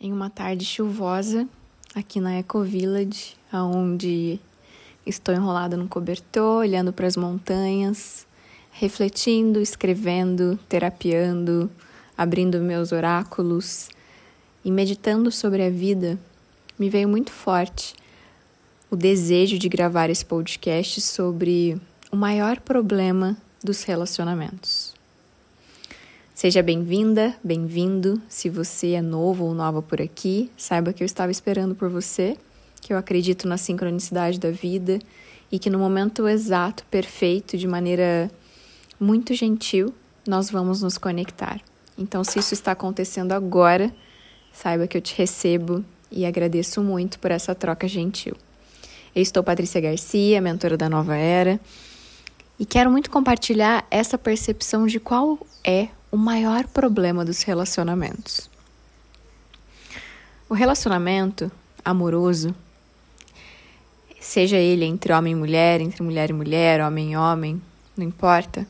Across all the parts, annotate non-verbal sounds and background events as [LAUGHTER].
em uma tarde chuvosa aqui na Eco Village, onde estou enrolada num cobertor, olhando para as montanhas, refletindo, escrevendo, terapiando, abrindo meus oráculos e meditando sobre a vida, me veio muito forte o desejo de gravar esse podcast sobre o maior problema dos relacionamentos. Seja bem-vinda, bem-vindo. Se você é novo ou nova por aqui, saiba que eu estava esperando por você, que eu acredito na sincronicidade da vida e que no momento exato, perfeito, de maneira muito gentil, nós vamos nos conectar. Então, se isso está acontecendo agora, saiba que eu te recebo e agradeço muito por essa troca gentil. Eu estou Patrícia Garcia, mentora da Nova Era, e quero muito compartilhar essa percepção de qual é o maior problema dos relacionamentos. O relacionamento amoroso, seja ele entre homem e mulher, entre mulher e mulher, homem e homem, não importa,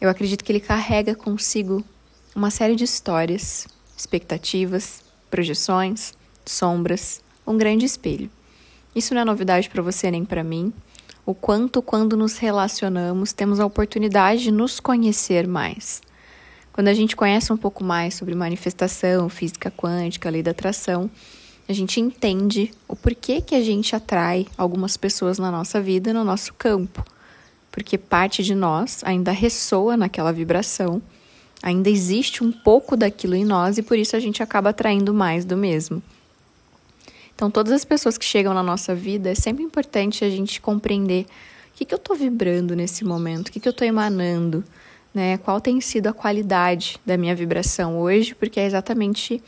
eu acredito que ele carrega consigo uma série de histórias, expectativas, projeções, sombras, um grande espelho. Isso não é novidade para você nem para mim. O quanto, quando nos relacionamos, temos a oportunidade de nos conhecer mais quando a gente conhece um pouco mais sobre manifestação, física quântica, lei da atração, a gente entende o porquê que a gente atrai algumas pessoas na nossa vida, no nosso campo. Porque parte de nós ainda ressoa naquela vibração, ainda existe um pouco daquilo em nós e por isso a gente acaba atraindo mais do mesmo. Então, todas as pessoas que chegam na nossa vida, é sempre importante a gente compreender o que, que eu estou vibrando nesse momento, o que, que eu estou emanando né? Qual tem sido a qualidade da minha vibração hoje, porque é exatamente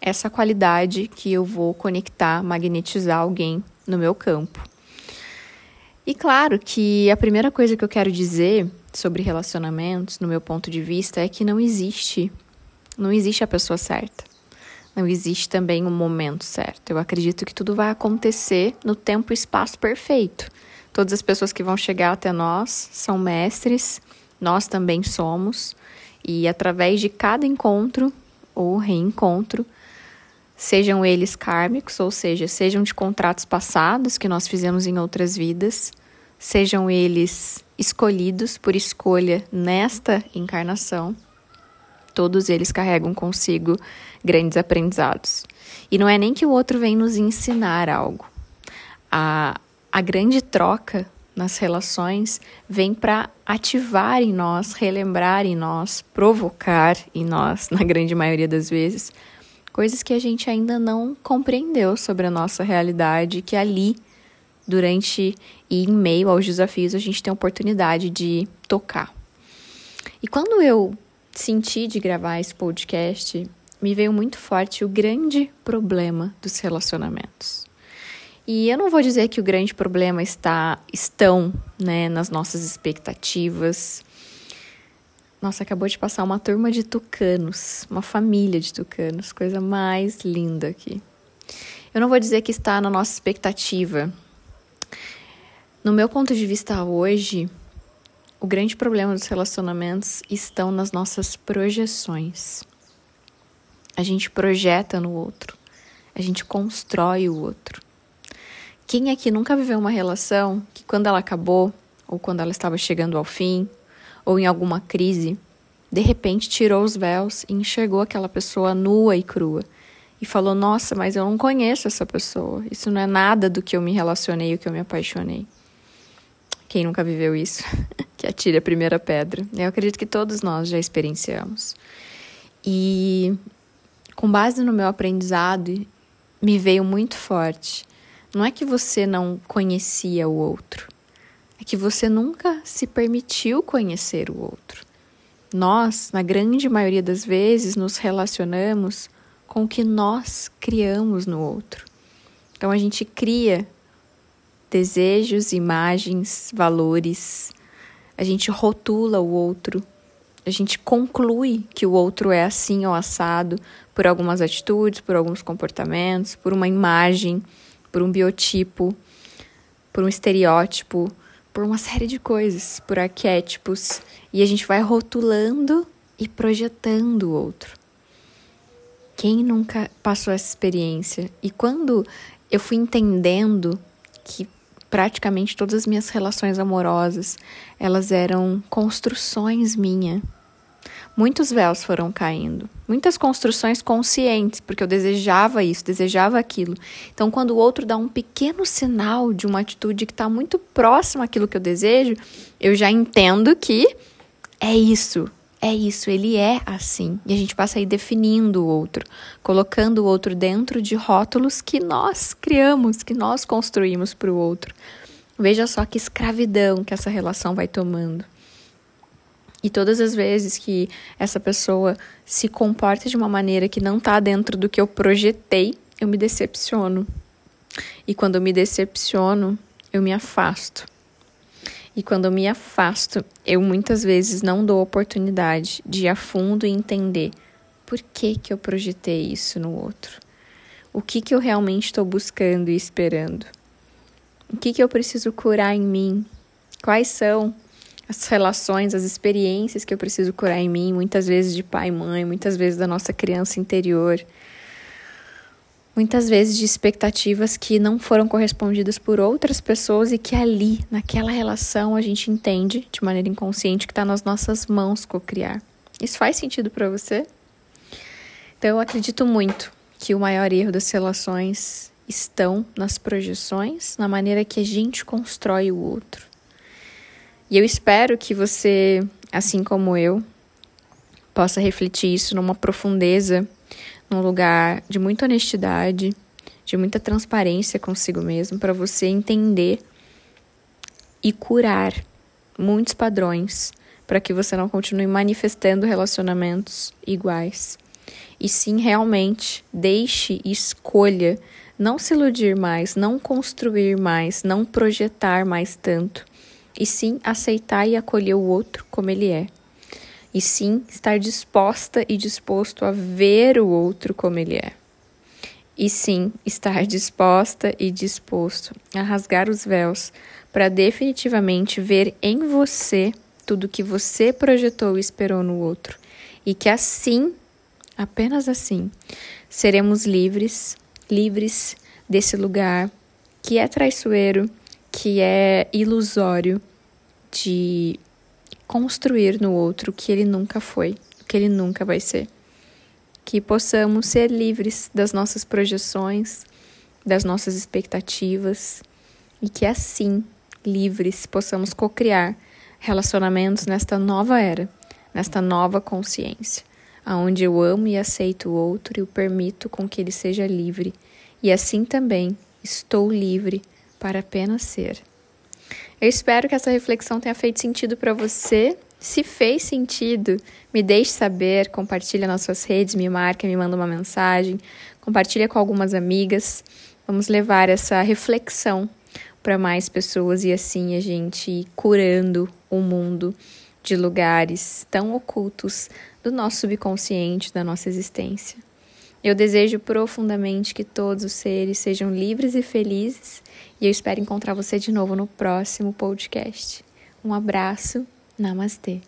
essa qualidade que eu vou conectar, magnetizar alguém no meu campo. E claro que a primeira coisa que eu quero dizer sobre relacionamentos, no meu ponto de vista, é que não existe, não existe a pessoa certa. Não existe também um momento certo. Eu acredito que tudo vai acontecer no tempo e espaço perfeito. Todas as pessoas que vão chegar até nós são mestres nós também somos, e através de cada encontro ou reencontro, sejam eles kármicos, ou seja, sejam de contratos passados que nós fizemos em outras vidas, sejam eles escolhidos por escolha nesta encarnação, todos eles carregam consigo grandes aprendizados. E não é nem que o outro vem nos ensinar algo. A, a grande troca nas relações vem para ativar em nós, relembrar em nós, provocar em nós, [LAUGHS] na grande maioria das vezes, coisas que a gente ainda não compreendeu sobre a nossa realidade, que ali, durante e em meio aos desafios, a gente tem a oportunidade de tocar. E quando eu senti de gravar esse podcast, me veio muito forte o grande problema dos relacionamentos. E eu não vou dizer que o grande problema está estão, né, nas nossas expectativas. Nossa, acabou de passar uma turma de tucanos, uma família de tucanos, coisa mais linda aqui. Eu não vou dizer que está na nossa expectativa. No meu ponto de vista hoje, o grande problema dos relacionamentos estão nas nossas projeções. A gente projeta no outro, a gente constrói o outro. Quem aqui nunca viveu uma relação que quando ela acabou, ou quando ela estava chegando ao fim, ou em alguma crise, de repente tirou os véus e enxergou aquela pessoa nua e crua e falou: Nossa, mas eu não conheço essa pessoa. Isso não é nada do que eu me relacionei, o que eu me apaixonei. Quem nunca viveu isso? [LAUGHS] que atire a primeira pedra. Eu acredito que todos nós já experienciamos. E com base no meu aprendizado, me veio muito forte não é que você não conhecia o outro, é que você nunca se permitiu conhecer o outro. Nós, na grande maioria das vezes, nos relacionamos com o que nós criamos no outro. Então a gente cria desejos, imagens, valores, a gente rotula o outro, a gente conclui que o outro é assim ou assado por algumas atitudes, por alguns comportamentos, por uma imagem por um biotipo, por um estereótipo, por uma série de coisas, por arquétipos, e a gente vai rotulando e projetando o outro. Quem nunca passou essa experiência? E quando eu fui entendendo que praticamente todas as minhas relações amorosas, elas eram construções minha. Muitos véus foram caindo, muitas construções conscientes, porque eu desejava isso, desejava aquilo. Então, quando o outro dá um pequeno sinal de uma atitude que está muito próxima àquilo que eu desejo, eu já entendo que é isso, é isso, ele é assim. E a gente passa aí definindo o outro, colocando o outro dentro de rótulos que nós criamos, que nós construímos para o outro. Veja só que escravidão que essa relação vai tomando. E todas as vezes que essa pessoa se comporta de uma maneira que não está dentro do que eu projetei, eu me decepciono. E quando eu me decepciono, eu me afasto. E quando eu me afasto, eu muitas vezes não dou oportunidade de ir a fundo e entender por que, que eu projetei isso no outro. O que, que eu realmente estou buscando e esperando? O que, que eu preciso curar em mim? Quais são as relações, as experiências que eu preciso curar em mim, muitas vezes de pai e mãe, muitas vezes da nossa criança interior? muitas vezes de expectativas que não foram correspondidas por outras pessoas e que ali, naquela relação, a gente entende de maneira inconsciente que está nas nossas mãos co-criar. Isso faz sentido para você? Então, eu acredito muito que o maior erro das relações estão nas projeções, na maneira que a gente constrói o outro. E eu espero que você, assim como eu, possa refletir isso numa profundeza num lugar de muita honestidade, de muita transparência consigo mesmo, para você entender e curar muitos padrões para que você não continue manifestando relacionamentos iguais. E sim, realmente, deixe e escolha não se iludir mais, não construir mais, não projetar mais tanto, e sim aceitar e acolher o outro como ele é e sim estar disposta e disposto a ver o outro como ele é. E sim estar disposta e disposto a rasgar os véus para definitivamente ver em você tudo que você projetou e esperou no outro. E que assim, apenas assim, seremos livres, livres desse lugar que é traiçoeiro, que é ilusório de construir no outro o que ele nunca foi, o que ele nunca vai ser. Que possamos ser livres das nossas projeções, das nossas expectativas e que assim, livres, possamos co-criar relacionamentos nesta nova era, nesta nova consciência, aonde eu amo e aceito o outro e o permito com que ele seja livre, e assim também estou livre para apenas ser. Eu espero que essa reflexão tenha feito sentido para você. Se fez sentido, me deixe saber, compartilha nas suas redes, me marca, me manda uma mensagem, compartilha com algumas amigas. Vamos levar essa reflexão para mais pessoas e assim a gente ir curando o mundo de lugares tão ocultos do nosso subconsciente, da nossa existência. Eu desejo profundamente que todos os seres sejam livres e felizes e eu espero encontrar você de novo no próximo podcast. Um abraço, namastê.